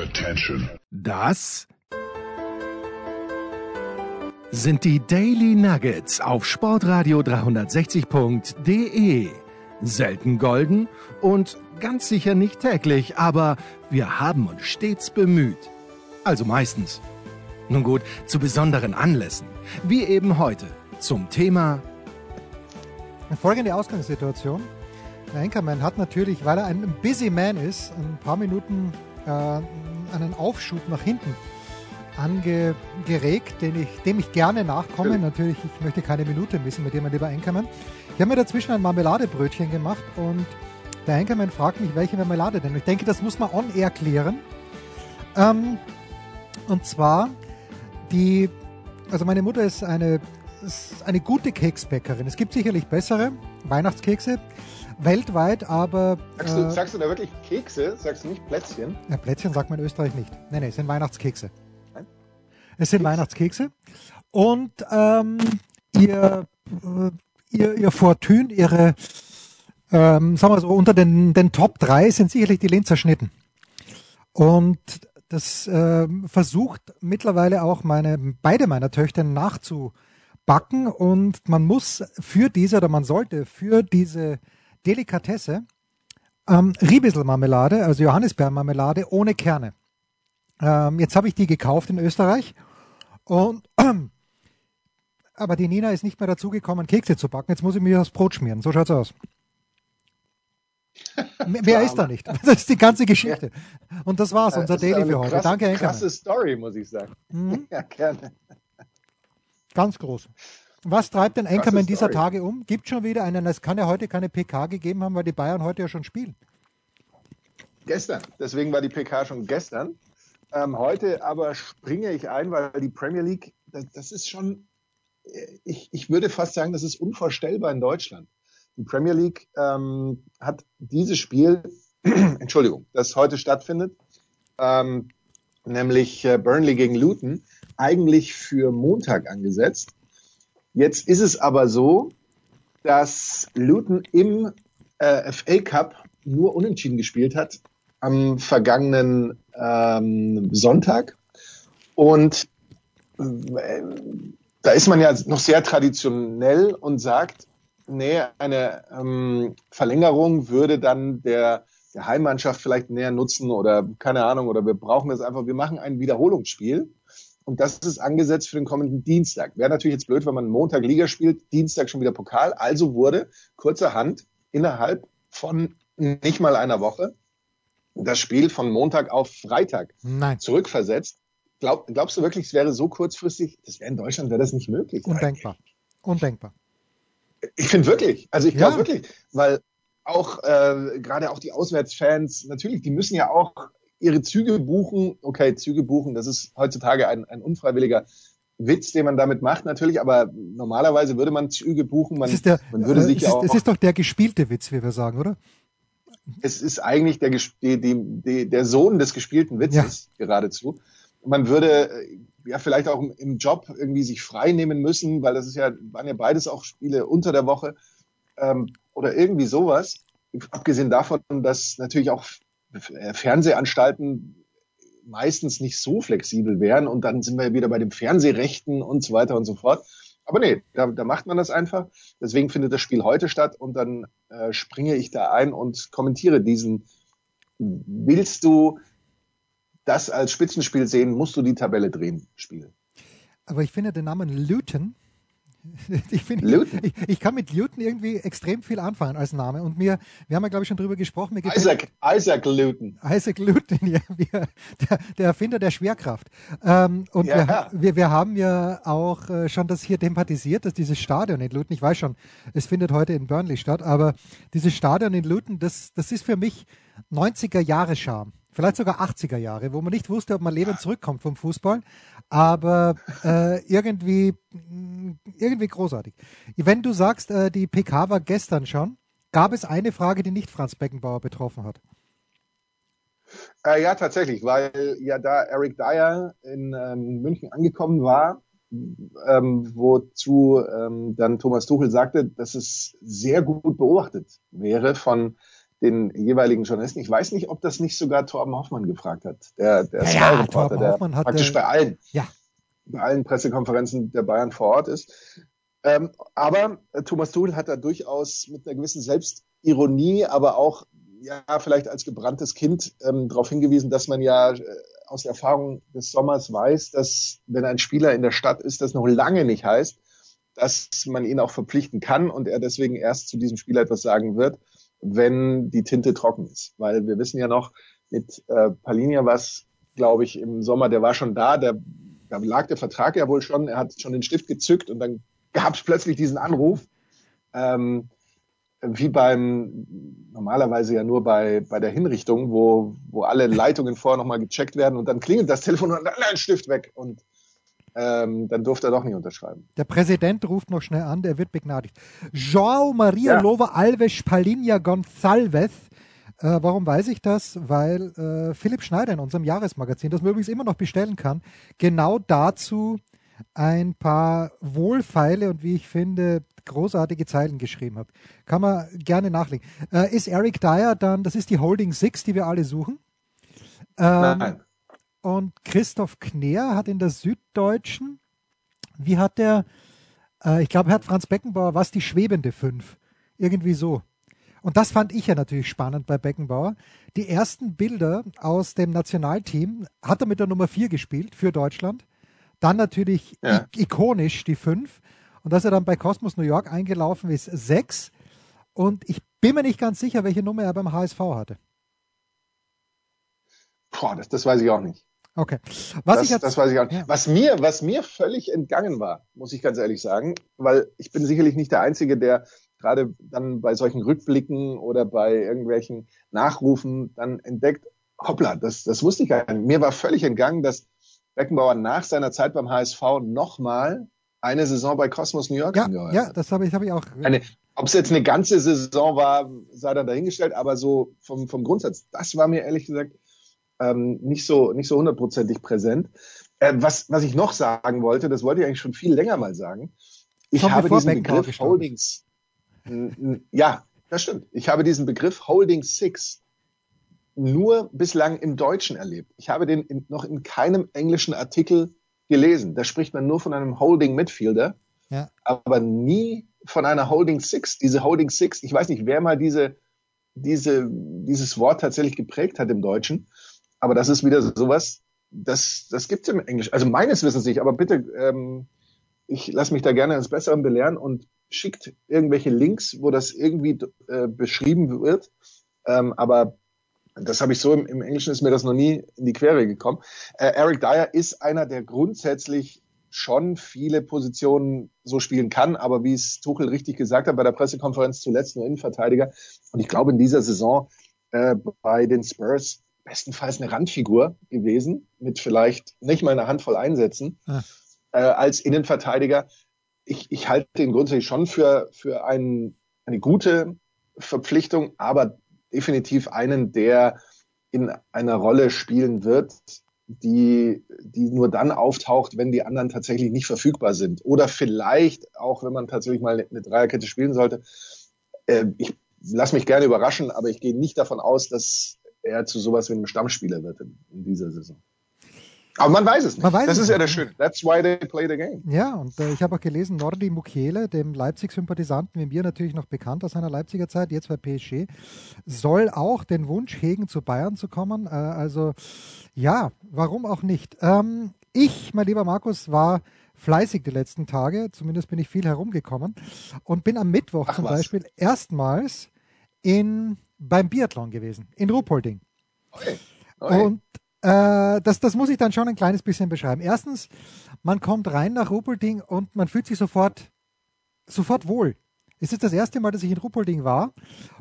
Attention. Das sind die Daily Nuggets auf Sportradio 360.de. Selten golden und ganz sicher nicht täglich, aber wir haben uns stets bemüht. Also meistens. Nun gut, zu besonderen Anlässen, wie eben heute, zum Thema Folgende Ausgangssituation. Der Anchorman hat natürlich, weil er ein Busy Man ist, ein paar Minuten äh, einen Aufschub nach hinten angeregt, den ich, dem ich gerne nachkomme. Natürlich, ich möchte keine Minute missen mit dir, mein lieber Anchorman. Ich habe mir dazwischen ein Marmeladebrötchen gemacht und der Anchorman fragt mich, welche Marmelade denn. Ich denke, das muss man on-air klären. Ähm, und zwar die, also meine Mutter ist eine, ist eine gute Keksbäckerin. Es gibt sicherlich bessere Weihnachtskekse weltweit, aber. Sagst du, äh, sagst du da wirklich Kekse? Sagst du nicht Plätzchen? Ja, Plätzchen sagt man in Österreich nicht. Nein, nein, es sind Weihnachtskekse. Nein? Es sind Keks? Weihnachtskekse. Und ähm, ihr, äh, ihr, ihr Fortune, ihre, ähm, sagen wir so, unter den, den Top 3 sind sicherlich die Linzer Schnitten. Und das äh, versucht mittlerweile auch meine, beide meiner Töchter nachzubacken und man muss für diese oder man sollte für diese Delikatesse ähm, Riebisselmarmelade, also Johannisbeermarmelade ohne Kerne. Ähm, jetzt habe ich die gekauft in Österreich und aber die Nina ist nicht mehr dazu gekommen, Kekse zu backen. Jetzt muss ich mir das Brot schmieren. So schaut's aus. Mehr ist da nicht. Das ist die ganze Geschichte. Und das war's, unser Daily für heute. Krass, Danke, Enkermann. Krasse Story, muss ich sagen. Mhm. Ja, gerne. Ganz groß. Was treibt den Enkermann dieser. Tage um? Gibt schon wieder einen, es kann ja heute keine PK gegeben haben, weil die Bayern heute ja schon spielen. Gestern. Deswegen war die PK schon gestern. Ähm, heute aber springe ich ein, weil die Premier League, das, das ist schon, äh, ich, ich würde fast sagen, das ist unvorstellbar in Deutschland. Die Premier League ähm, hat dieses Spiel, Entschuldigung, das heute stattfindet, ähm, nämlich äh, Burnley gegen Luton, eigentlich für Montag angesetzt. Jetzt ist es aber so, dass Luton im äh, FA Cup nur unentschieden gespielt hat am vergangenen ähm, Sonntag. Und äh, da ist man ja noch sehr traditionell und sagt, nee, eine ähm, Verlängerung würde dann der, der Heimmannschaft vielleicht näher nutzen oder keine Ahnung, oder wir brauchen das einfach, wir machen ein Wiederholungsspiel. Und das ist angesetzt für den kommenden Dienstag. Wäre natürlich jetzt blöd, wenn man Montag Liga spielt, Dienstag schon wieder Pokal. Also wurde kurzerhand innerhalb von nicht mal einer Woche das Spiel von Montag auf Freitag Nein. zurückversetzt. Glaub, glaubst du wirklich, es wäre so kurzfristig? Das wäre in Deutschland wäre das nicht möglich. Undenkbar. Undenkbar. Ich finde wirklich, also ich glaube Ja. wirklich, weil auch äh, gerade auch die Auswärtsfans, natürlich, die müssen ja auch ihre Züge buchen. Okay, Züge buchen, das ist heutzutage ein, ein unfreiwilliger Witz, den man damit macht, natürlich, aber normalerweise würde man Züge buchen, man, der, man würde äh, sich es, ja ist, auch, es ist doch der gespielte Witz, wie wir sagen, oder? es ist eigentlich der, die, die, der Sohn des gespielten Witzes geradezu. Man würde äh, ja vielleicht auch im- Job irgendwie sich frei nehmen müssen, weil das ist ja, waren ja beides auch Spiele unter der Woche ähm, oder irgendwie sowas. Abgesehen davon, dass natürlich auch Fernsehanstalten meistens nicht so flexibel wären und dann sind wir wieder bei den Fernsehrechten und so weiter und so fort. Aber nee, da, da macht man das einfach. Deswegen findet das Spiel heute statt und dann äh, springe ich da ein und kommentiere diesen. Willst du das als Spitzenspiel sehen, musst du die Tabelle drehen, Spiel. Aber ich finde den Namen Luton, ich, Luton? ich, ich kann mit Luton irgendwie extrem viel anfangen als Name. Und mir, wir haben ja, glaube ich, schon drüber gesprochen. Isaac, Isaac Luton. Isaac Luton, ja, wir, der, der Erfinder der Schwerkraft. Ähm, und Ja. wir, wir, wir haben ja auch äh, schon das hier thematisiert, dass dieses Stadion in Luton, ich weiß schon, es findet heute in Burnley statt, aber dieses Stadion in Luton, das, das ist für mich 90er Jahre Charme. Vielleicht sogar 80er Jahre, wo man nicht wusste, ob man lebend zurückkommt vom Fußball, aber äh, irgendwie, mh, irgendwie großartig. Wenn du sagst, äh, die PK war gestern schon, gab es eine Frage, die nicht Franz Beckenbauer betroffen hat. Äh, ja, tatsächlich, weil ja da Eric Dyer in ähm, München angekommen war, ähm, wozu ähm, dann Thomas Tuchel sagte, dass es sehr gut beobachtet wäre von den jeweiligen Journalisten. Ich weiß nicht, ob das nicht sogar Torben Hoffmann gefragt hat, der, der Ja, ja, Torben der Hoffmann hat, praktisch bei allen, Ja, bei allen Pressekonferenzen der Bayern vor Ort ist. Ähm, aber Thomas Tuchel hat da durchaus mit einer gewissen Selbstironie, aber auch ja vielleicht als gebranntes Kind ähm, darauf hingewiesen, dass man ja äh, aus der Erfahrung des Sommers weiß, dass wenn ein Spieler in der Stadt ist, das noch lange nicht heißt, dass man ihn auch verpflichten kann und er deswegen erst zu diesem Spieler etwas sagen wird, wenn die Tinte trocken ist. Weil wir wissen ja noch, mit äh, Palinja was, glaube ich, im Sommer, der war schon da, der, da lag der Vertrag ja wohl schon, er hat schon den Stift gezückt und dann gab es plötzlich diesen Anruf, ähm, wie beim, normalerweise ja nur bei, bei der Hinrichtung, wo, wo alle Leitungen vorher nochmal gecheckt werden und dann klingelt das Telefon und dann ein Stift weg und ähm, dann durfte er doch nicht unterschreiben. der Präsident ruft noch schnell an, der wird begnadigt. João Maria Ja. Lova Alves Palinha Gonçalves. Äh, warum weiß ich das? Weil äh, Philipp Schneider in unserem Jahresmagazin, das man übrigens immer noch bestellen kann, genau dazu ein paar wohlfeile und wie ich finde großartige Zeilen geschrieben hat. Kann man gerne nachlegen. Äh, ist Eric Dyer dann, das ist die Holding Six, die wir alle suchen? Ähm, Nein. Und Christoph Kner hat in der Süddeutschen, wie hat der, äh, ich glaube, hat Franz Beckenbauer, was die schwebende Fünf. Irgendwie so. Und das fand ich ja natürlich spannend bei Beckenbauer. Die ersten Bilder aus dem Nationalteam hat er mit der Nummer 4 gespielt für Deutschland. Dann natürlich Ja. ikonisch die 5. Und dass er dann bei Cosmos New York eingelaufen ist, 6. Und ich bin mir nicht ganz sicher, welche Nummer er beim HSV hatte. Boah, das, das weiß ich auch nicht. Okay. Was das, ich jetzt, das weiß ich auch nicht. Ja. Was mir, was mir völlig entgangen war, muss ich ganz ehrlich sagen, weil ich bin sicherlich nicht der Einzige, der gerade dann bei solchen Rückblicken oder bei irgendwelchen Nachrufen dann entdeckt, hoppla, das, das wusste ich gar nicht. Mir war völlig entgangen, dass Beckenbauer nach seiner Zeit beim HSV nochmal eine Saison bei Cosmos New York ja, angeheuert ja, das habe ich, habe ich auch. Ob es jetzt eine ganze Saison war, sei dann dahingestellt, aber so vom, vom Grundsatz, das war mir ehrlich gesagt ähm, nicht so nicht so hundertprozentig präsent. Äh, was, was ich noch sagen wollte, das wollte ich eigentlich schon viel länger mal sagen. Ich Schon habe diesen Begriff gestorben Holdings, ja, das stimmt. Ich habe diesen Begriff Holding Six nur bislang im Deutschen erlebt. Ich habe den in, noch in keinem englischen Artikel gelesen. Da spricht man nur von einem Holding Midfielder Ja. aber nie von einer Holding Six. Diese Holding Six, ich weiß nicht, wer mal diese, diese, dieses Wort tatsächlich geprägt hat im Deutschen, aber das ist wieder sowas, das, das gibt es im Englisch. Also meines Wissens nicht, aber bitte, ähm, ich lasse mich da gerne als Besseren belehren und schickt irgendwelche Links, wo das irgendwie äh, beschrieben wird. Ähm, aber das habe ich so im, im Englischen ist mir das noch nie in die Quere gekommen. Äh, Eric Dyer ist einer, der grundsätzlich schon viele Positionen so spielen kann, aber wie es Tuchel richtig gesagt hat bei der Pressekonferenz zuletzt nur Innenverteidiger. Und ich glaube in dieser Saison äh, bei den Spurs bestenfalls eine Randfigur gewesen mit vielleicht nicht mal eine Handvoll Einsätzen Ah. äh, als Innenverteidiger. Ich, ich halte ihn grundsätzlich schon für für einen, eine gute Verpflichtung, aber definitiv einen, der in einer Rolle spielen wird, die, die nur dann auftaucht, wenn die anderen tatsächlich nicht verfügbar sind. Oder vielleicht auch, wenn man tatsächlich mal eine Dreierkette spielen sollte. Äh, ich lasse mich gerne überraschen, aber ich gehe nicht davon aus, dass er zu sowas wie einem Stammspieler wird in, in dieser Saison. Aber man weiß es nicht. Man weiß das es ist ja nicht. das Schöne. That's why they play the game. Ja, und äh, ich habe auch gelesen, Nordi Mukiele, dem Leipzig-Sympathisanten, wie mir natürlich noch bekannt aus seiner Leipziger Zeit, jetzt bei PSG, soll auch den Wunsch hegen, zu Bayern zu kommen. Äh, also ja, warum auch nicht? Ähm, ich, mein lieber Markus, war fleißig die letzten Tage, zumindest bin ich viel herumgekommen und bin am Mittwoch Ach zum was. Beispiel erstmals in, beim Biathlon gewesen, in Ruhpolding. Okay. Okay. Und äh, das, das muss ich dann schon ein kleines bisschen beschreiben. Erstens, man kommt rein nach Ruppolding und man fühlt sich sofort, sofort wohl. Es ist das erste Mal, dass ich in Ruppolding war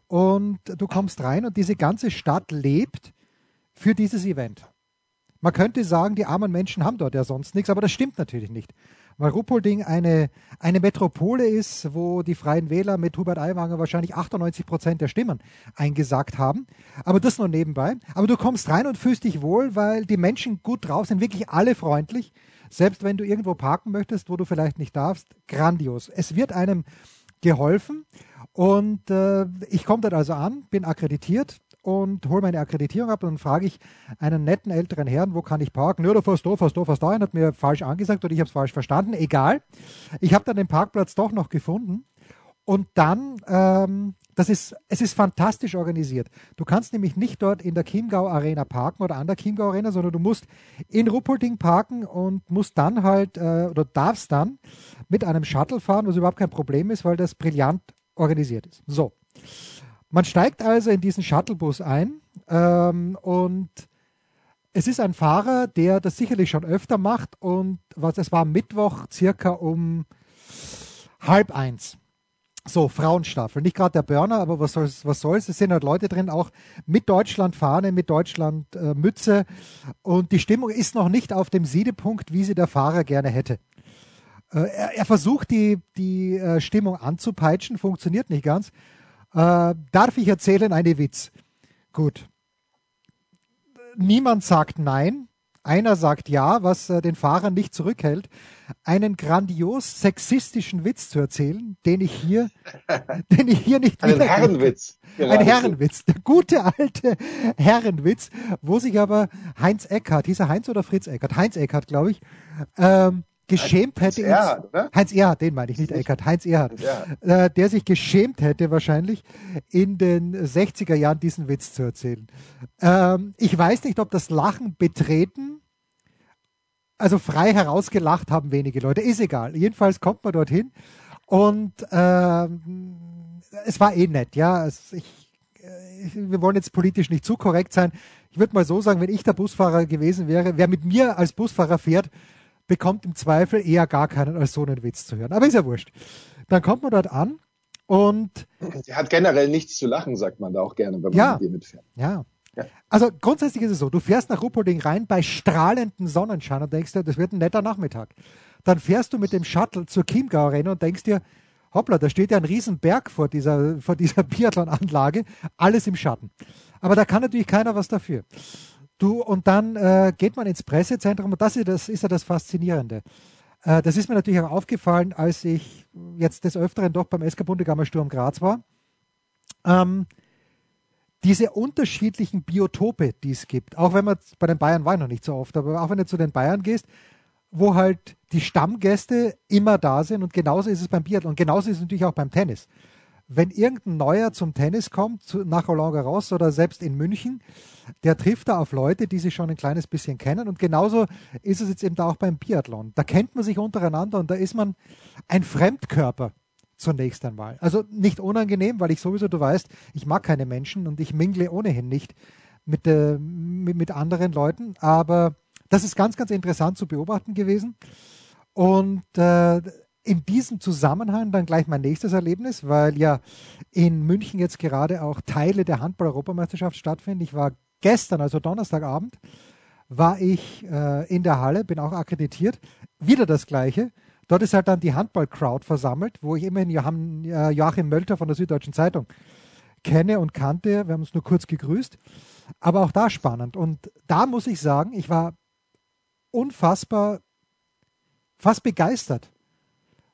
und du kommst rein und diese ganze Stadt lebt für dieses Event. Man könnte sagen, die armen Menschen haben dort ja sonst nichts, aber das stimmt natürlich nicht. Weil Ruppolding eine, eine Metropole ist, wo die Freien Wähler mit Hubert Aiwanger wahrscheinlich 98 Prozent der Stimmen eingesagt haben. Aber das nur nebenbei. Aber du kommst rein und fühlst dich wohl, weil die Menschen gut drauf sind, wirklich alle freundlich. Selbst wenn du irgendwo parken möchtest, wo du vielleicht nicht darfst, grandios. Es wird einem geholfen Und äh, ich komme dort also an, bin akkreditiert und hole meine Akkreditierung ab und dann frage ich einen netten älteren Herrn, wo kann ich parken? Ja, du fährst da, fährst da, fährst da. Und hat mir falsch angesagt oder ich habe es falsch verstanden. Egal. Ich habe dann den Parkplatz doch noch gefunden und dann, ähm, das ist, es ist fantastisch organisiert. Du kannst nämlich nicht dort in der Chiemgau Arena parken oder an der Chiemgau Arena, sondern du musst in Ruppolding parken und musst dann halt, äh, oder darfst dann mit einem Shuttle fahren, was überhaupt kein Problem ist, weil das brillant organisiert ist. So. Man steigt also in diesen Shuttlebus ein ähm, und es ist ein Fahrer, der das sicherlich schon öfter macht und was es war Mittwoch circa um halb eins. So, Frauenstaffel. Nicht gerade der Burner, aber was soll's, was soll's? Es sind halt Leute drin, auch mit Deutschland Fahne, mit Deutschland äh. Und die Stimmung ist noch nicht auf dem Siedepunkt, wie sie der Fahrer gerne hätte. Äh, er, er, versucht die, die äh, Stimmung anzupeitschen, funktioniert nicht ganz. Äh, darf ich erzählen eine Witz? Gut. Niemand sagt nein. Einer sagt ja, was äh, den Fahrer nicht zurückhält, einen grandios sexistischen Witz zu erzählen, den ich hier, den ich hier nicht Einen Herrenwitz. Ein Herrenwitz. Der gute alte Herrenwitz, wo sich aber Heinz Eckhardt, hieß er Heinz oder Fritz Eckhardt? Heinz Eckhardt, glaube ich, ähm, geschämt Heinz hätte. Erhard, oder? Heinz Erhard, den meine ich nicht, Eckert, Heinz Erhard. Äh, der sich geschämt hätte wahrscheinlich in den 60er Jahren diesen Witz zu erzählen. Ähm, ich weiß nicht, ob das Lachen betreten, also frei herausgelacht haben wenige Leute, ist egal. Jedenfalls kommt man dorthin und ähm, es war eh nett, ja. Es, ich, äh, wir wollen jetzt politisch nicht zu korrekt sein. Ich würde mal so sagen, wenn ich der Busfahrer gewesen wäre, wer mit mir als Busfahrer fährt, bekommt im Zweifel eher gar keinen als so einen Witz zu hören. Aber ist ja wurscht. Dann kommt man dort an und. Sie hat generell nichts zu lachen, sagt man da auch gerne, wenn man ja, mit ihr mitfährt. Ja. ja. Also grundsätzlich ist es so, du fährst nach Ruppolding rein bei strahlendem Sonnenschein und denkst dir, das wird ein netter Nachmittag. Dann fährst du mit dem Shuttle zur Chiemgau Arena und denkst dir, hoppla, da steht ja ein Riesenberg vor dieser, vor dieser Biathlon-Anlage, alles im Schatten. Aber da kann natürlich keiner was dafür. Du, und dann äh, geht man ins Pressezentrum und das ist, das ist ja das Faszinierende. Äh, das ist mir natürlich auch aufgefallen, als ich jetzt des Öfteren doch beim SK Bundegammer Sturm Graz war. Ähm, diese unterschiedlichen Biotope, die es gibt, auch wenn man bei den Bayern war noch nicht so oft, aber auch wenn du zu den Bayern gehst, wo halt die Stammgäste immer da sind und genauso ist es beim Biathlon und genauso ist es natürlich auch beim Tennis wenn irgendein Neuer zum Tennis kommt, zu, nach Roland Garros oder selbst in München, der trifft da auf Leute, die sich schon ein kleines bisschen kennen. Und genauso ist es jetzt eben da auch beim Biathlon. Da kennt man sich untereinander und da ist man ein Fremdkörper zunächst einmal. Also nicht unangenehm, weil ich sowieso, du weißt, ich mag keine Menschen und ich mingle ohnehin nicht mit, äh, mit, mit anderen Leuten. Aber das ist ganz, ganz interessant zu beobachten gewesen. Und äh, in diesem Zusammenhang dann gleich mein nächstes Erlebnis, weil ja in München jetzt gerade auch Teile der Handball-Europameisterschaft stattfinden. Ich war gestern, also Donnerstagabend, war ich äh, in der Halle, bin auch akkreditiert. Wieder das Gleiche. Dort ist halt dann die Handball-Crowd versammelt, wo ich immerhin äh, Joachim Mölter von der Süddeutschen Zeitung kenne und kannte. Wir haben uns nur kurz gegrüßt. Aber auch da spannend. Und da muss ich sagen, ich war unfassbar, fast begeistert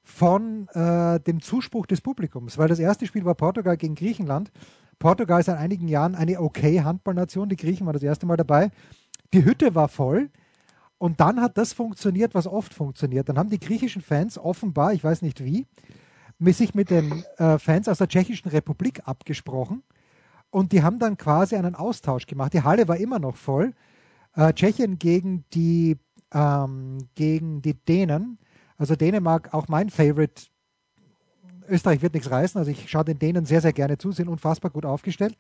von äh, dem Zuspruch des Publikums, weil das erste Spiel war Portugal gegen Griechenland. Portugal ist seit einigen Jahren eine okay Handballnation, die Griechen waren das erste Mal dabei. Die Hütte war voll und dann hat das funktioniert, was oft funktioniert. Dann haben die griechischen Fans offenbar, ich weiß nicht wie, sich mit den äh, Fans aus der Tschechischen Republik abgesprochen und die haben dann quasi einen Austausch gemacht. Die Halle war immer noch voll. Äh, Tschechien gegen die, ähm, gegen die Dänen also Dänemark, auch mein Favorite. Österreich wird nichts reißen, also ich schaue den Dänen sehr, sehr gerne zu, sind unfassbar gut aufgestellt.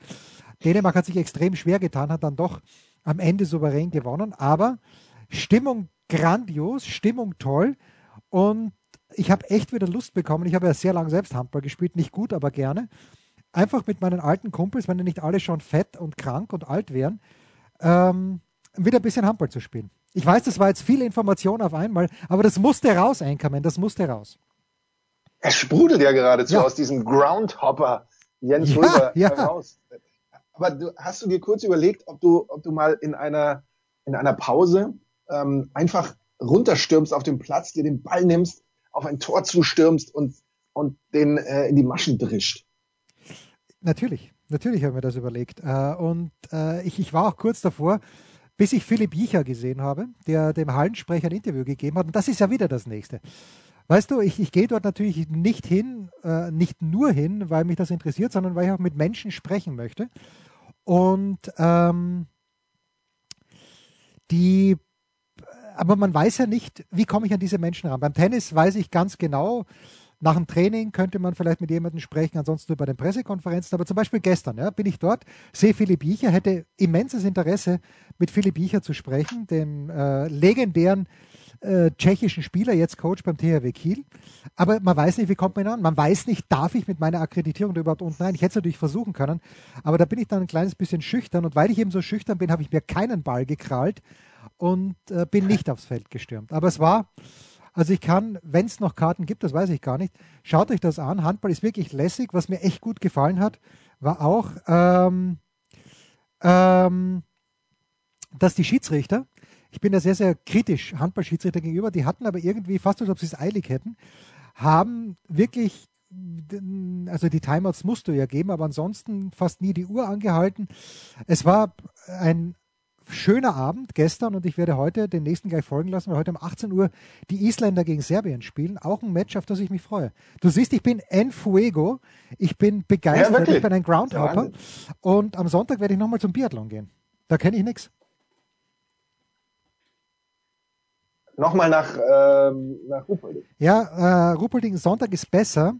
Dänemark hat sich extrem schwer getan, hat dann doch am Ende souverän gewonnen, aber Stimmung grandios, Stimmung toll und ich habe echt wieder Lust bekommen. Ich habe ja sehr lange selbst Handball gespielt, nicht gut, aber gerne. Einfach mit meinen alten Kumpels, wenn die nicht alle schon fett und krank und alt wären, ähm, wieder ein bisschen Handball zu spielen. Ich weiß, das war jetzt viel Information auf einmal, aber das musste raus, Einkommen, das musste raus. Es sprudelt ja geradezu ja. aus diesem Groundhopper Jens ja, Röber ja. heraus. Aber du, hast du dir kurz überlegt, ob du, ob du mal in einer, in einer Pause ähm, einfach runterstürmst auf den Platz, dir den Ball nimmst, auf ein Tor zustürmst und, und den äh, in die Maschen drischt? Natürlich, natürlich habe ich mir das überlegt. Äh, und äh, ich, ich war auch kurz davor, bis ich Philipp Jicher gesehen habe, der dem Hallensprecher ein Interview gegeben hat. Und das ist ja wieder das nächste. Weißt du, ich, ich gehe dort natürlich nicht hin, äh, nicht nur hin, weil mich das interessiert, sondern weil ich auch mit Menschen sprechen möchte. Und ähm, die, aber man weiß ja nicht, wie komme ich an diese Menschen ran. Beim Tennis weiß ich ganz genau, nach dem Training könnte man vielleicht mit jemandem sprechen, ansonsten nur bei den Pressekonferenzen. Aber zum Beispiel gestern ja, bin ich dort, sehe Philipp Biecher, hätte immenses Interesse, mit Philipp Biecher zu sprechen, dem äh, legendären äh, tschechischen Spieler, jetzt Coach beim THW Kiel. Aber man weiß nicht, wie kommt man an. Man weiß nicht, darf ich mit meiner Akkreditierung da überhaupt unten rein? Ich hätte es natürlich versuchen können, aber da bin ich dann ein kleines bisschen schüchtern. Und weil ich eben so schüchtern bin, habe ich mir keinen Ball gekrallt und äh, bin nicht aufs Feld gestürmt. Aber es war also ich kann, wenn es noch Karten gibt, das weiß ich gar nicht, schaut euch das an. Handball ist wirklich lässig. Was mir echt gut gefallen hat, war auch, ähm, ähm, dass die Schiedsrichter, ich bin da sehr, sehr kritisch Handballschiedsrichter gegenüber, die hatten aber irgendwie, fast als ob sie es eilig hätten, haben wirklich also die Timeouts musst du ja geben, aber ansonsten fast nie die Uhr angehalten. Es war ein schöner Abend gestern und ich werde heute den nächsten gleich folgen lassen, weil heute um 18 Uhr die Isländer gegen Serbien spielen. Auch ein Match, auf das ich mich freue. Du siehst, ich bin en fuego. Ich bin begeistert. Ja, ich bin ein Groundhopper. Und am Sonntag werde ich nochmal zum Biathlon gehen. Da kenne ich nichts. Nochmal nach, ähm, nach Ruppolding. Ja, äh, Ruppolding Sonntag ist besser,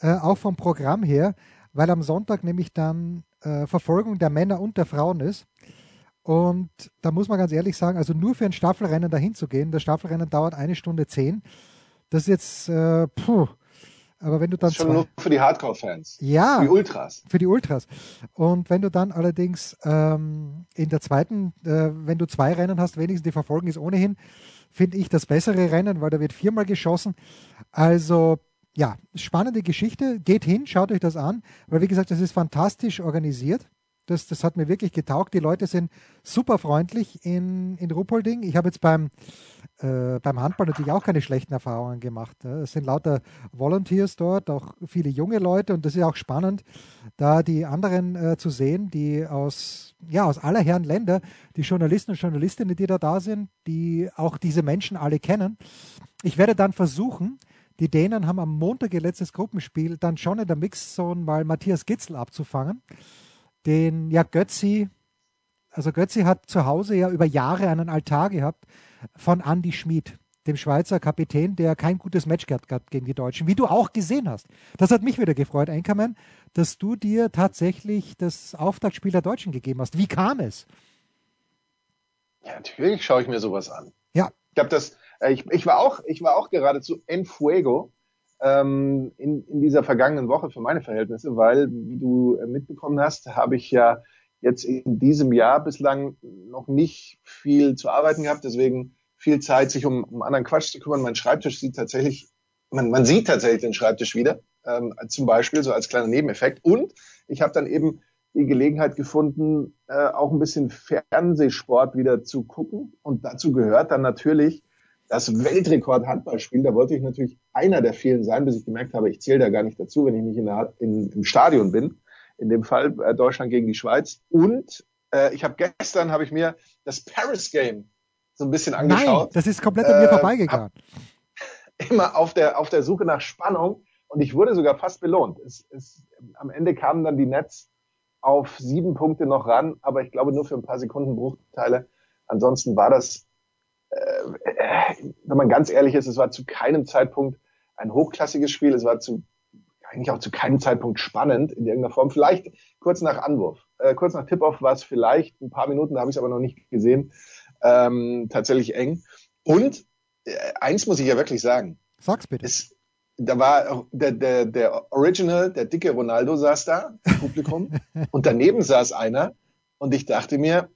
äh, auch vom Programm her, weil am Sonntag nämlich dann äh, Verfolgung der Männer und der Frauen ist. Und da muss man ganz ehrlich sagen, also nur für ein Staffelrennen dahin zu gehen, das Staffelrennen dauert eine Stunde zehn. Das ist jetzt, äh, puh. Aber wenn du dann. Das ist schon zwei, nur für die Hardcore-Fans. Ja. Für die Ultras. Für die Ultras. Und wenn du dann allerdings ähm, in der zweiten, äh, wenn du zwei Rennen hast, wenigstens die Verfolgung ist ohnehin, finde ich das bessere Rennen, weil da wird viermal geschossen. Also ja, spannende Geschichte. Geht hin, schaut euch das an, weil wie gesagt, das ist fantastisch organisiert. Das, das hat mir wirklich getaugt. Die Leute sind super freundlich in, in Ruppolding. Ich habe jetzt beim, äh, beim Handball natürlich auch keine schlechten Erfahrungen gemacht. Es sind lauter Volunteers dort, auch viele junge Leute und das ist auch spannend, da die anderen äh, zu sehen, die aus, ja, aus aller Herren Länder, die Journalisten und Journalistinnen, die da da sind, die auch diese Menschen alle kennen. Ich werde dann versuchen, die Dänen haben am Montag ihr letztes Gruppenspiel dann schon in der Mixzone mal Matthias Gitzel abzufangen den ja Götzi, also Götzi hat zu Hause ja über Jahre einen Altar gehabt von Andy Schmid, dem Schweizer Kapitän, der kein gutes Match gehabt hat gegen die Deutschen, wie du auch gesehen hast. Das hat mich wieder gefreut, Einkommen, dass du dir tatsächlich das Auftaktspiel der Deutschen gegeben hast. Wie kam es? Ja, natürlich schaue ich mir sowas an. Ja. Ich glaube, das, äh, ich, ich war auch, ich war auch geradezu en fuego ähm, in, in dieser vergangenen Woche für meine Verhältnisse, weil, wie du äh, mitbekommen hast, habe ich ja jetzt in diesem Jahr bislang noch nicht viel zu arbeiten gehabt, deswegen viel Zeit, sich um, um anderen Quatsch zu kümmern. Mein Schreibtisch sieht tatsächlich, man, man sieht tatsächlich den Schreibtisch wieder, ähm, zum Beispiel so als kleiner Nebeneffekt. Und ich habe dann eben die Gelegenheit gefunden, äh, auch ein bisschen Fernsehsport wieder zu gucken. Und dazu gehört dann natürlich das Weltrekord-Handballspiel, da wollte ich natürlich einer der vielen sein, bis ich gemerkt habe, ich zähle da gar nicht dazu, wenn ich nicht in der, in, im Stadion bin. In dem Fall äh, Deutschland gegen die Schweiz. Und äh, ich habe gestern habe ich mir das Paris Game so ein bisschen angeschaut. Nein, das ist komplett an mir äh, vorbeigegangen. Immer auf der auf der Suche nach Spannung und ich wurde sogar fast belohnt. Es, es, am Ende kamen dann die Nets auf sieben Punkte noch ran, aber ich glaube nur für ein paar Sekunden Bruchteile. Ansonsten war das wenn man ganz ehrlich ist, es war zu keinem Zeitpunkt ein hochklassiges Spiel. Es war zu, eigentlich auch zu keinem Zeitpunkt spannend in irgendeiner Form. Vielleicht kurz nach Anwurf, äh, kurz nach Tip-Off war es vielleicht ein paar Minuten, da habe ich es aber noch nicht gesehen, ähm, tatsächlich eng. Und äh, eins muss ich ja wirklich sagen. Sag's bitte. Es, da war der, der, der Original, der dicke Ronaldo saß da im Publikum und daneben saß einer und ich dachte mir,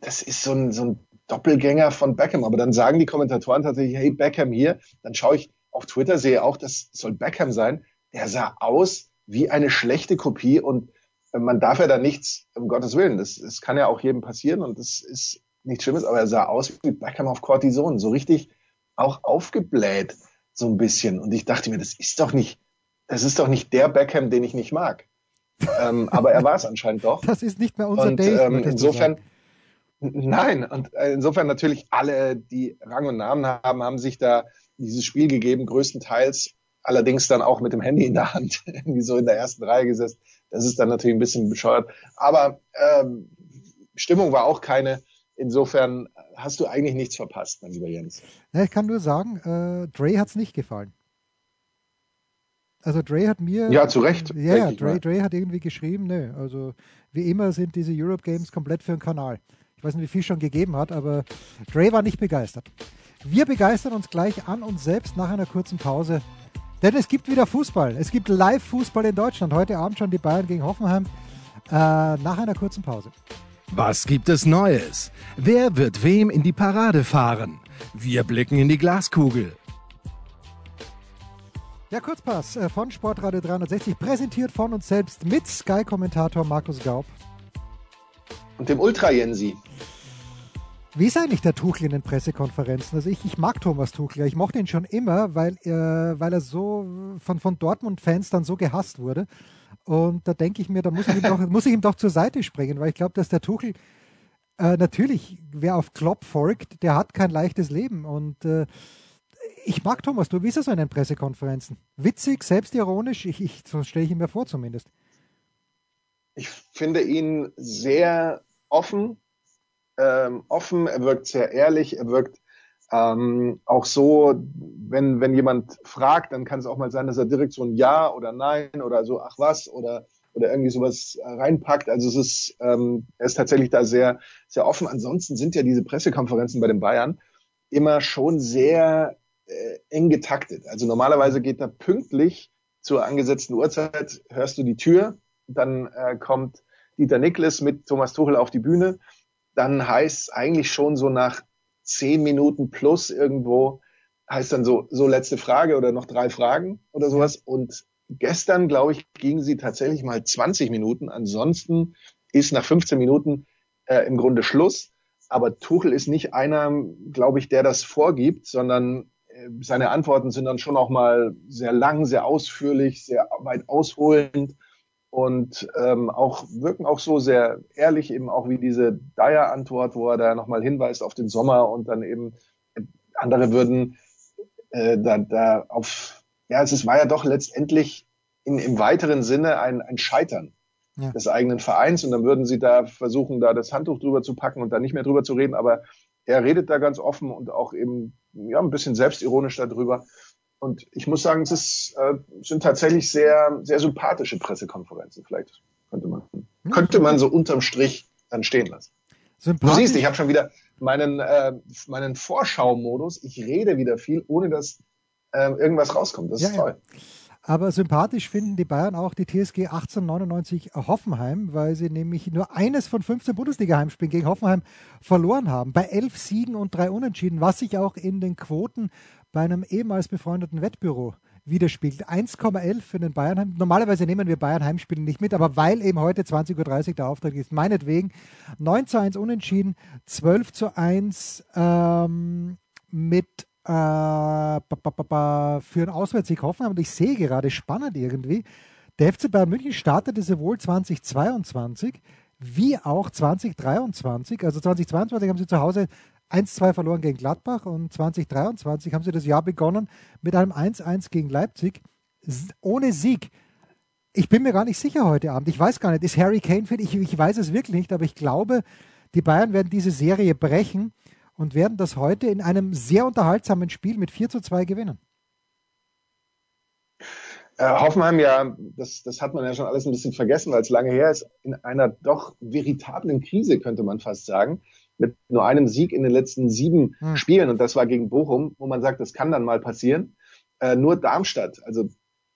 das ist so ein, so ein Doppelgänger von Beckham. Aber dann sagen die Kommentatoren tatsächlich, hey, Beckham hier. Dann schaue ich auf Twitter, sehe auch, das soll Beckham sein. Der sah aus wie eine schlechte Kopie und äh, man darf ja da nichts, um Gottes Willen, das, das kann ja auch jedem passieren und das ist nichts Schlimmes, aber er sah aus wie Beckham auf Cortison, so richtig auch aufgebläht, so ein bisschen. Und ich dachte mir, das ist doch nicht, das ist doch nicht der Beckham, den ich nicht mag. ähm, aber er war es anscheinend doch. Das ist nicht mehr unser und, Dave. Ähm, insofern, nein, und äh, insofern natürlich alle, die Rang und Namen haben, haben sich da dieses Spiel gegeben, größtenteils allerdings dann auch mit dem Handy in der Hand, irgendwie so in der ersten Reihe gesessen. Das ist dann natürlich ein bisschen bescheuert. Aber ähm, Stimmung war auch keine. Insofern hast du eigentlich nichts verpasst, mein lieber Jens. Ja, ich kann nur sagen, äh, Dre hat es nicht gefallen. Also Dre hat mir. Ja, zu Recht. Ja, Dre, Dre hat irgendwie geschrieben, nö. Also wie immer sind diese Europe Games komplett für den Kanal. Ich weiß nicht, wie viel schon gegeben hat, aber Dre war nicht begeistert. Wir begeistern uns gleich an uns selbst nach einer kurzen Pause. Denn es gibt wieder Fußball. Es gibt Live-Fußball in Deutschland. Heute Abend schon die Bayern gegen Hoffenheim. Äh, nach einer kurzen Pause. Was gibt es Neues? Wer wird wem in die Parade fahren? Wir blicken in die Glaskugel. Ja, Kurzpass äh, von Sportradio 360, präsentiert von uns selbst mit Sky-Kommentator Markus Gaub. Und dem Ultra Jensi. Wie ist eigentlich der Tuchel in den Pressekonferenzen? Also ich, ich mag Thomas Tuchel, ich mochte ihn schon immer, weil, er, weil er so von, von Dortmund-Fans dann so gehasst wurde. Und da denke ich mir, da muss ich ihm doch, muss ich ihm doch zur Seite springen, weil ich glaube, dass der Tuchel äh, natürlich, wer auf Klopp folgt, der hat kein leichtes Leben. Und äh, ich mag Thomas, du, wie ist er so in den Pressekonferenzen? Witzig, selbstironisch, ich, ich, so stelle ich ihn mir vor zumindest. Ich finde ihn sehr offen, ähm, offen, er wirkt sehr ehrlich, er wirkt ähm, auch so, wenn, wenn jemand fragt, dann kann es auch mal sein, dass er direkt so ein Ja oder Nein oder so, ach was, oder, oder irgendwie sowas reinpackt. Also es ist, ähm, er ist tatsächlich da sehr, sehr offen. Ansonsten sind ja diese Pressekonferenzen bei den Bayern immer schon sehr äh, eng getaktet. Also normalerweise geht da pünktlich zur angesetzten Uhrzeit, hörst du die Tür, dann äh, kommt Dieter Niklas mit Thomas Tuchel auf die Bühne dann heißt eigentlich schon so nach zehn Minuten plus irgendwo, heißt dann so, so letzte Frage oder noch drei Fragen oder sowas. Und gestern, glaube ich, gingen sie tatsächlich mal 20 Minuten. Ansonsten ist nach 15 Minuten äh, im Grunde Schluss. Aber Tuchel ist nicht einer, glaube ich, der das vorgibt, sondern äh, seine Antworten sind dann schon auch mal sehr lang, sehr ausführlich, sehr weit ausholend und ähm, auch wirken auch so sehr ehrlich eben auch wie diese Dyer-Antwort, wo er da nochmal hinweist auf den Sommer und dann eben äh, andere würden äh, da, da auf ja es ist, war ja doch letztendlich in, im weiteren Sinne ein, ein Scheitern ja. des eigenen Vereins. Und dann würden sie da versuchen da das Handtuch drüber zu packen und da nicht mehr drüber zu reden, aber er redet da ganz offen und auch eben ja ein bisschen selbstironisch darüber und ich muss sagen, es ist, äh, sind tatsächlich sehr, sehr sympathische Pressekonferenzen. Vielleicht könnte man, hm. könnte man so unterm Strich dann stehen lassen. Du siehst, ich habe schon wieder meinen, äh, meinen Vorschau-Modus. Ich rede wieder viel, ohne dass äh, irgendwas rauskommt. Das ist ja, toll. Ja. Aber sympathisch finden die Bayern auch die TSG 1899 Hoffenheim, weil sie nämlich nur eines von 15 Bundesliga-Heimspielen gegen Hoffenheim verloren haben. Bei elf Siegen und drei Unentschieden, was sich auch in den Quoten bei einem ehemals befreundeten Wettbüro widerspiegelt. 1,11 für den Bayern. Normalerweise nehmen wir Bayern Heimspiele nicht mit, aber weil eben heute 20.30 Uhr der Auftrag ist, meinetwegen 9 zu 1 unentschieden, 12 zu 1 ähm, mit äh, für einen Auswärtssieg Hoffenheim. Und ich sehe gerade spannend irgendwie, der FC Bayern München startete sowohl 2022 wie auch 2023. Also 2022 haben sie zu Hause 1-2 verloren gegen Gladbach und 2023 haben sie das Jahr begonnen mit einem 1-1 gegen Leipzig ohne Sieg. Ich bin mir gar nicht sicher heute Abend. Ich weiß gar nicht, ist Harry Kane fit? Ich, ich weiß es wirklich nicht, aber ich glaube, die Bayern werden diese Serie brechen und werden das heute in einem sehr unterhaltsamen Spiel mit 4 zu 2 gewinnen. Äh, Hoffenheim ja, das, das hat man ja schon alles ein bisschen vergessen, weil es lange her ist, in einer doch veritablen Krise, könnte man fast sagen mit nur einem Sieg in den letzten sieben hm. Spielen und das war gegen Bochum, wo man sagt, das kann dann mal passieren. Äh, nur Darmstadt, also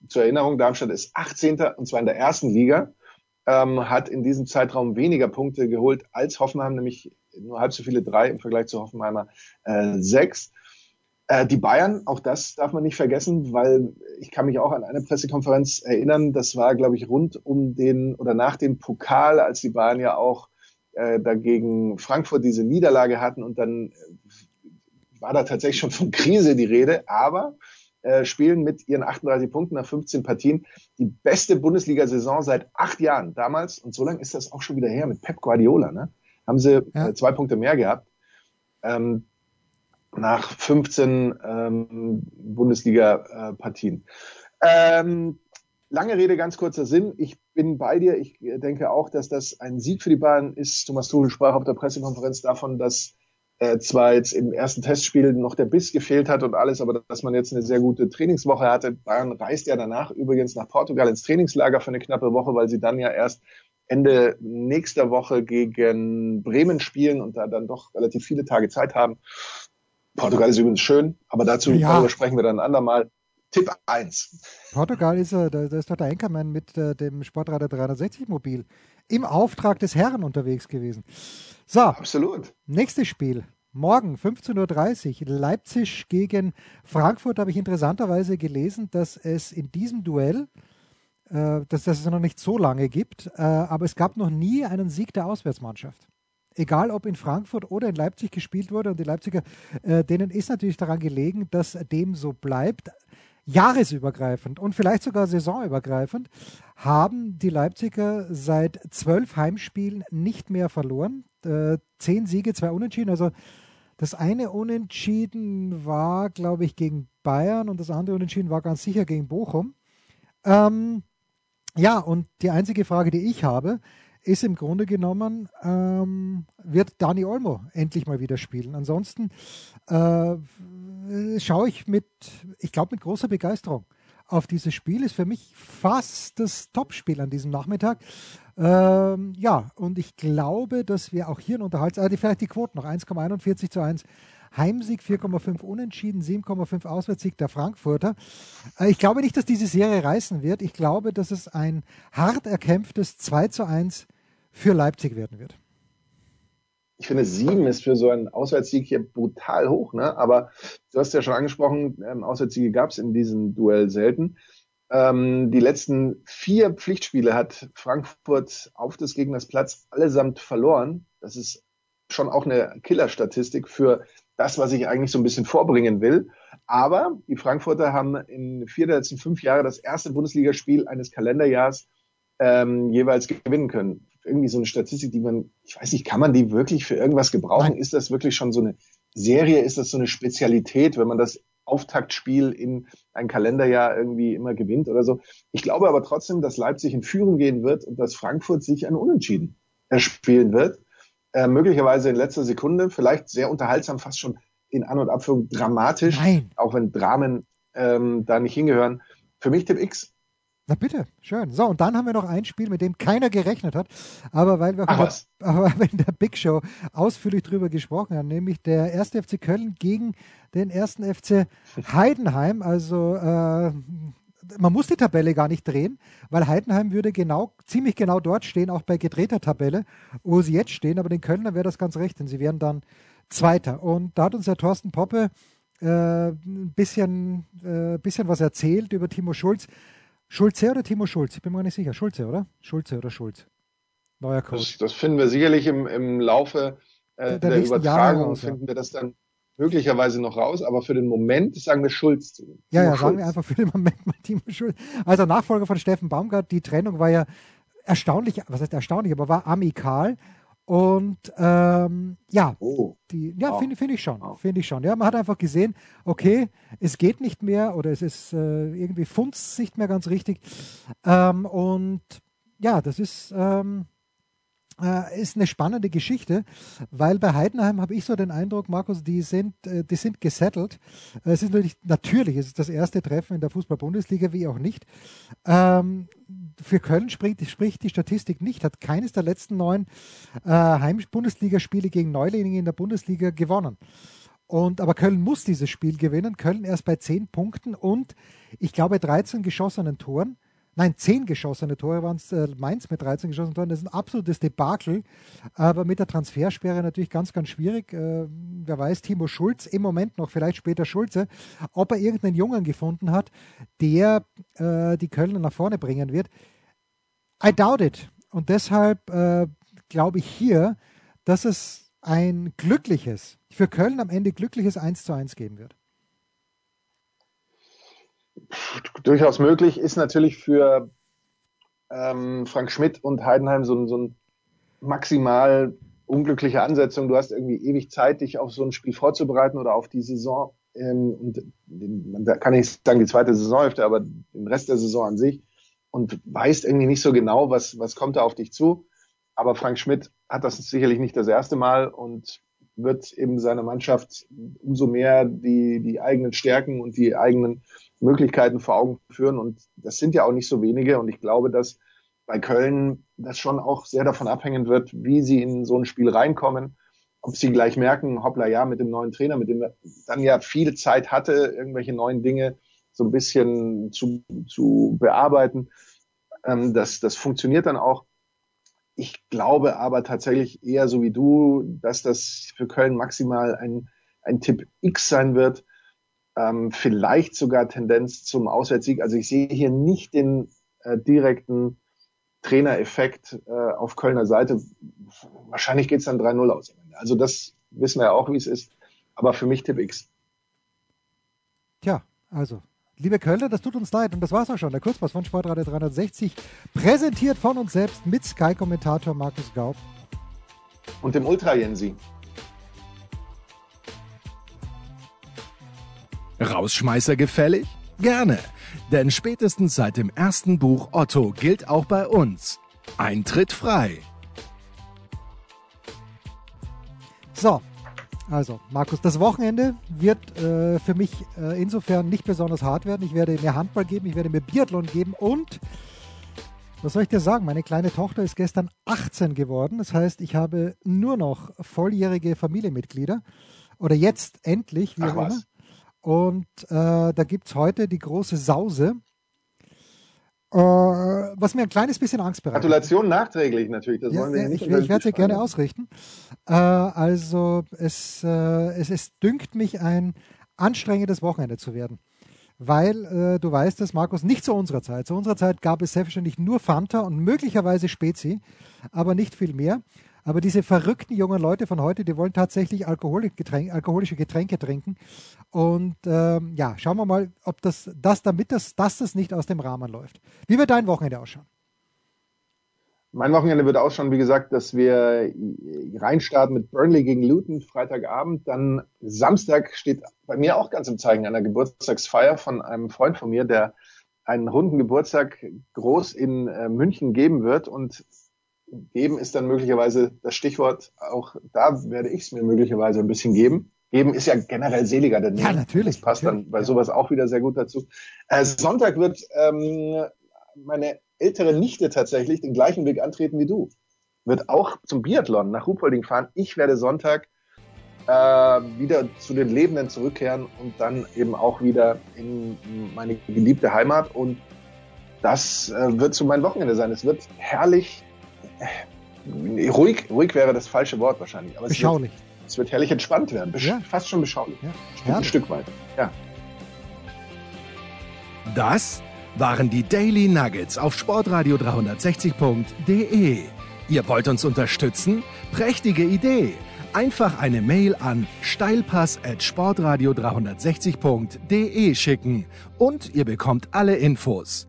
zur Erinnerung, Darmstadt ist 18. und zwar in der ersten Liga, ähm, hat in diesem Zeitraum weniger Punkte geholt als Hoffenheim, nämlich nur halb so viele drei im Vergleich zu Hoffenheimer äh, sechs. Äh, die Bayern, auch das darf man nicht vergessen, weil ich kann mich auch an eine Pressekonferenz erinnern, das war, glaube ich, rund um den oder nach dem Pokal, als die Bayern ja auch äh, dagegen Frankfurt diese Niederlage hatten und dann äh, war da tatsächlich schon von Krise die Rede, aber äh, spielen mit ihren 38 Punkten nach 15 Partien die beste Bundesliga-Saison seit acht Jahren. Damals, und so lange ist das auch schon wieder her, mit Pep Guardiola, ne? haben sie ja. äh, zwei Punkte mehr gehabt. Ähm, nach 15 ähm, Bundesliga-Partien. Ähm, lange Rede, ganz kurzer Sinn. Ich bin bei dir. Ich denke auch, dass das ein Sieg für die Bayern ist. Thomas Tuchel sprach auf der Pressekonferenz davon, dass äh, zwar jetzt im ersten Testspiel noch der Biss gefehlt hat und alles, aber dass man jetzt eine sehr gute Trainingswoche hatte. Bayern reist ja danach übrigens nach Portugal ins Trainingslager für eine knappe Woche, weil sie dann ja erst Ende nächster Woche gegen Bremen spielen und da dann doch relativ viele Tage Zeit haben. Portugal ist übrigens schön, aber dazu ja. sprechen wir dann ein andermal. Tipp 1. Portugal ist, äh, da, ist doch der Enkermann mit äh, dem Sportradar 360 Mobil im Auftrag des Herrn unterwegs gewesen. So. Absolut. Nächstes Spiel. Morgen 15.30 Uhr Leipzig gegen Frankfurt habe ich interessanterweise gelesen, dass es in diesem Duell, äh, dass, dass es noch nicht so lange gibt, äh, aber es gab noch nie einen Sieg der Auswärtsmannschaft egal ob in Frankfurt oder in Leipzig gespielt wurde. Und die Leipziger, äh, denen ist natürlich daran gelegen, dass dem so bleibt. Jahresübergreifend und vielleicht sogar saisonübergreifend haben die Leipziger seit zwölf Heimspielen nicht mehr verloren. Äh, zehn Siege, zwei Unentschieden. Also das eine Unentschieden war, glaube ich, gegen Bayern und das andere Unentschieden war ganz sicher gegen Bochum. Ähm, ja, und die einzige Frage, die ich habe, ist im Grunde genommen, ähm, wird Dani Olmo endlich mal wieder spielen. Ansonsten äh, schaue ich mit, ich glaube, mit großer Begeisterung auf dieses Spiel. Ist für mich fast das Topspiel an diesem Nachmittag. Ähm, ja, und ich glaube, dass wir auch hier ein Unterhalts, also vielleicht die Quoten noch 1,41 zu 1. Heimsieg 4,5 Unentschieden, 7,5 Auswärtssieg der Frankfurter. Äh, ich glaube nicht, dass diese Serie reißen wird. Ich glaube, dass es ein hart erkämpftes 2 zu 1 für Leipzig werden wird. Ich finde, sieben ist für so einen Auswärtssieg hier brutal hoch, ne? Aber du hast ja schon angesprochen, ähm, Auswärtssiege gab es in diesem Duell selten. Ähm, die letzten vier Pflichtspiele hat Frankfurt auf des Gegners Platz allesamt verloren. Das ist schon auch eine Killerstatistik für das, was ich eigentlich so ein bisschen vorbringen will. Aber die Frankfurter haben in vier der letzten fünf Jahre das erste Bundesligaspiel eines Kalenderjahrs ähm, jeweils gewinnen können irgendwie so eine Statistik, die man, ich weiß nicht, kann man die wirklich für irgendwas gebrauchen? Nein. Ist das wirklich schon so eine Serie? Ist das so eine Spezialität, wenn man das Auftaktspiel in ein Kalenderjahr irgendwie immer gewinnt oder so? Ich glaube aber trotzdem, dass Leipzig in Führung gehen wird und dass Frankfurt sich ein Unentschieden erspielen wird. Äh, möglicherweise in letzter Sekunde, vielleicht sehr unterhaltsam, fast schon in An- und Abführung dramatisch, Nein. auch wenn Dramen ähm, da nicht hingehören. Für mich Tipp X. Na bitte, schön. So, und dann haben wir noch ein Spiel, mit dem keiner gerechnet hat, aber weil wir, aber in der Big Show ausführlich drüber gesprochen haben, nämlich der erste FC Köln gegen den ersten FC Heidenheim. Also äh, man muss die Tabelle gar nicht drehen, weil Heidenheim würde genau, ziemlich genau dort stehen, auch bei gedrehter Tabelle, wo sie jetzt stehen, aber den Kölner wäre das ganz recht, denn sie wären dann Zweiter. Und da hat uns der Thorsten Poppe äh, ein bisschen, äh, bisschen was erzählt über Timo Schulz. Schulze oder Timo Schulz? Ich bin mir nicht sicher. Schulze, oder? Schulze oder Schulz? Neuer Coach. Das, das finden wir sicherlich im, im Laufe äh, der, der Übertragung, raus, finden ja. wir das dann möglicherweise noch raus, aber für den Moment sagen wir Schulz. Timo ja, ja, Schulz. sagen wir einfach für den Moment mal Timo Schulz. Also Nachfolger von Steffen Baumgart, die Trennung war ja erstaunlich, was heißt erstaunlich, aber war amikal und ähm, ja, oh. die, ja, finde find ich schon, finde ich schon. Ja, man hat einfach gesehen, okay, es geht nicht mehr oder es ist äh, irgendwie funzt nicht mehr ganz richtig. Ähm, und ja, das ist ähm, äh, ist eine spannende Geschichte, weil bei Heidenheim habe ich so den Eindruck, Markus, die sind, äh, die sind gesettelt. Äh, es ist natürlich, natürlich, es ist das erste Treffen in der Fußball-Bundesliga, wie auch nicht. Ähm, für Köln spricht, spricht die Statistik nicht, hat keines der letzten neun äh, Heim-Bundesligaspiele gegen Neulinge in der Bundesliga gewonnen. Und, aber Köln muss dieses Spiel gewinnen. Köln erst bei zehn Punkten und ich glaube 13 geschossenen Toren nein, zehn geschossene Tore waren es, äh, Mainz mit 13 geschossenen Toren. Das ist ein absolutes Debakel, aber mit der Transfersperre natürlich ganz, ganz schwierig. Äh, wer weiß, Timo Schulz im Moment noch, vielleicht später Schulze, ob er irgendeinen Jungen gefunden hat, der äh, die Kölner nach vorne bringen wird. I doubt it. Und deshalb äh, glaube ich hier, dass es ein glückliches, für Köln am Ende glückliches 1 zu 1 geben wird. Durchaus möglich, ist natürlich für ähm, Frank Schmidt und Heidenheim so, so ein maximal unglückliche Ansetzung. Du hast irgendwie ewig Zeit, dich auf so ein Spiel vorzubereiten oder auf die Saison. Ähm, und man kann nicht sagen die zweite Saisonhälfte, aber den Rest der Saison an sich und weißt irgendwie nicht so genau, was, was kommt da auf dich zu. Aber Frank Schmidt hat das sicherlich nicht das erste Mal und wird eben seiner Mannschaft umso mehr die, die eigenen Stärken und die eigenen Möglichkeiten vor Augen führen. Und das sind ja auch nicht so wenige. Und ich glaube, dass bei Köln das schon auch sehr davon abhängen wird, wie sie in so ein Spiel reinkommen. Ob sie gleich merken, hoppla, ja, mit dem neuen Trainer, mit dem er dann ja viel Zeit hatte, irgendwelche neuen Dinge so ein bisschen zu, zu bearbeiten. Ähm, das, das funktioniert dann auch. Ich glaube aber tatsächlich eher so wie du, dass das für Köln maximal ein, ein Tipp X sein wird. Ähm, vielleicht sogar Tendenz zum Auswärtssieg. Also ich sehe hier nicht den äh, direkten Trainereffekt äh, auf Kölner Seite. Wahrscheinlich geht's dann 3-0 aus. Also das wissen wir ja auch, wie es ist. Aber für mich Tipp X. Tja, also Liebe Kölner, das tut uns leid und das war's auch schon. Der Kurzpass von Sportradio 360, präsentiert von uns selbst mit Sky-Kommentator Markus Gaub. Und dem Ultra Jensi. Rausschmeißer gefällig? Gerne, denn spätestens seit dem ersten Buch Otto gilt auch bei uns Eintritt frei. So, also, Markus, das Wochenende wird äh, für mich äh, insofern nicht besonders hart werden. Ich werde mir Handball geben, ich werde mir Biathlon geben und, was soll ich dir sagen, meine kleine Tochter ist gestern 18 geworden. Das heißt, ich habe nur noch volljährige Familienmitglieder. Oder jetzt endlich, wie Ach, auch immer. Und äh, da gibt es heute die große Sause. Äh, was mir ein kleines bisschen Angst bereitet. Gratulation nachträglich natürlich. Das ja, wollen wir ja, nicht ich, ich werde sie gerne ausrichten. Äh, also es, äh, es, es dünkt mich ein anstrengendes Wochenende zu werden. Weil, du weißt es, Markus, nicht zu unserer Zeit. Zu unserer Zeit gab es selbstverständlich nur Fanta und möglicherweise Spezi, aber nicht viel mehr. Aber diese verrückten jungen Leute von heute, die wollen tatsächlich alkoholische Getränke trinken. Und ähm, ja, schauen wir mal, ob das, das damit das, dass das nicht aus dem Rahmen läuft. Wie wird dein Wochenende ausschauen? Mein Wochenende wird ausschauen, wie gesagt, dass wir reinstarten mit Burnley gegen Luton Freitagabend. Dann Samstag steht bei mir auch ganz im Zeichen einer Geburtstagsfeier von einem Freund von mir, der einen runden Geburtstag groß in äh, München geben wird. Und geben ist dann möglicherweise das Stichwort. Auch da werde ich es mir möglicherweise ein bisschen geben. Geben ist ja generell seliger denn Ja, natürlich. Das passt natürlich, dann bei ja. sowas auch wieder sehr gut dazu. Äh, Sonntag wird ähm, meine ältere Nichte tatsächlich den gleichen Weg antreten wie du. Wird auch zum Biathlon nach Ruhpolding fahren. Ich werde Sonntag äh, wieder zu den Lebenden zurückkehren und dann eben auch wieder in meine geliebte Heimat. Und das äh, wird so mein Wochenende sein. Es wird herrlich ruhig, ruhig wäre das falsche Wort wahrscheinlich. Aber beschaulich. Es wird, es wird herrlich entspannt werden. Besch ja. Fast schon beschaulich. Ja. Ein Stück weit. Ja. Das waren die Daily Nuggets auf Sportradio 360.de. Ihr wollt uns unterstützen? Prächtige Idee! Einfach eine Mail an steilpass at sportradio 360.de schicken und ihr bekommt alle Infos.